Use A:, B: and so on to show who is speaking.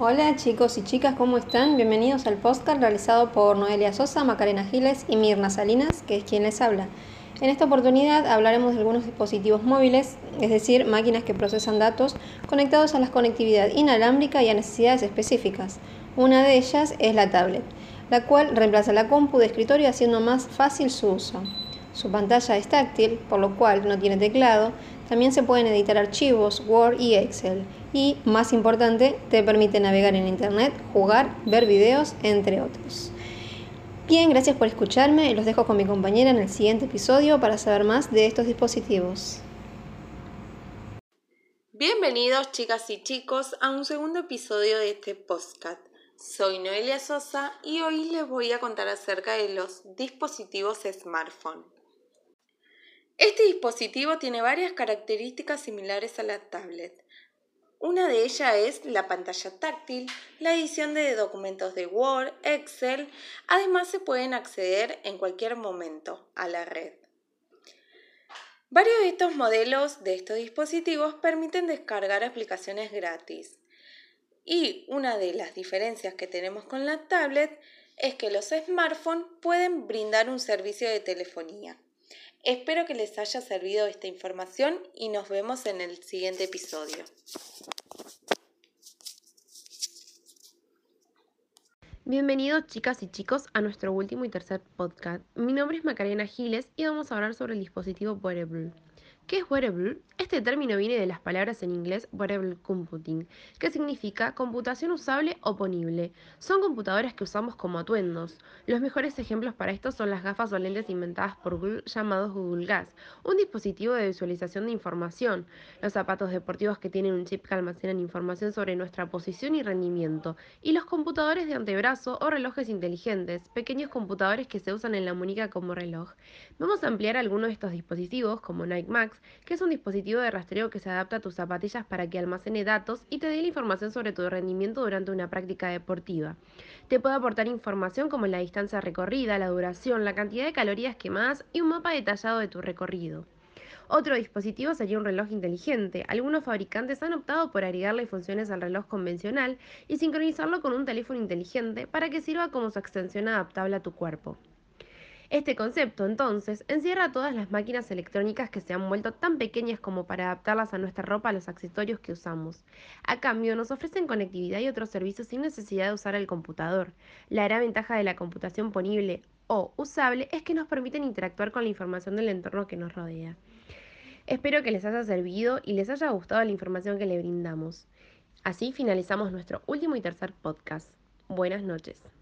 A: Hola chicos y chicas, ¿cómo están? Bienvenidos al podcast realizado por Noelia Sosa, Macarena Giles y Mirna Salinas, que es quien les habla. En esta oportunidad hablaremos de algunos dispositivos móviles, es decir, máquinas que procesan datos conectados a la conectividad inalámbrica y a necesidades específicas. Una de ellas es la tablet, la cual reemplaza la compu de escritorio haciendo más fácil su uso. Su pantalla es táctil, por lo cual no tiene teclado. También se pueden editar archivos, Word y Excel. Y, más importante, te permite navegar en Internet, jugar, ver videos, entre otros. Bien, gracias por escucharme. Los dejo con mi compañera en el siguiente episodio para saber más de estos dispositivos.
B: Bienvenidos chicas y chicos a un segundo episodio de este podcast. Soy Noelia Sosa y hoy les voy a contar acerca de los dispositivos smartphone. Este dispositivo tiene varias características similares a la tablet. Una de ellas es la pantalla táctil, la edición de documentos de Word, Excel, además se pueden acceder en cualquier momento a la red. Varios de estos modelos de estos dispositivos permiten descargar aplicaciones gratis. Y una de las diferencias que tenemos con la tablet es que los smartphones pueden brindar un servicio de telefonía. Espero que les haya servido esta información y nos vemos en el siguiente episodio.
C: Bienvenidos chicas y chicos a nuestro último y tercer podcast. Mi nombre es Macarena Giles y vamos a hablar sobre el dispositivo Wearable. ¿Qué es wearable? Este término viene de las palabras en inglés wearable computing, que significa computación usable o ponible. Son computadoras que usamos como atuendos. Los mejores ejemplos para esto son las gafas o lentes inventadas por Google llamados Google Glass, un dispositivo de visualización de información, los zapatos deportivos que tienen un chip que almacenan información sobre nuestra posición y rendimiento, y los computadores de antebrazo o relojes inteligentes, pequeños computadores que se usan en la muñeca como reloj. Vamos a ampliar algunos de estos dispositivos como Nike Max, que es un dispositivo de rastreo que se adapta a tus zapatillas para que almacene datos y te dé la información sobre tu rendimiento durante una práctica deportiva. Te puede aportar información como la distancia recorrida, la duración, la cantidad de calorías quemadas y un mapa detallado de tu recorrido. Otro dispositivo sería un reloj inteligente. Algunos fabricantes han optado por agregarle funciones al reloj convencional y sincronizarlo con un teléfono inteligente para que sirva como su extensión adaptable a tu cuerpo. Este concepto, entonces, encierra todas las máquinas electrónicas que se han vuelto tan pequeñas como para adaptarlas a nuestra ropa a los accesorios que usamos. A cambio, nos ofrecen conectividad y otros servicios sin necesidad de usar el computador. La gran ventaja de la computación ponible o usable es que nos permiten interactuar con la información del entorno que nos rodea. Espero que les haya servido y les haya gustado la información que le brindamos. Así finalizamos nuestro último y tercer podcast. Buenas noches.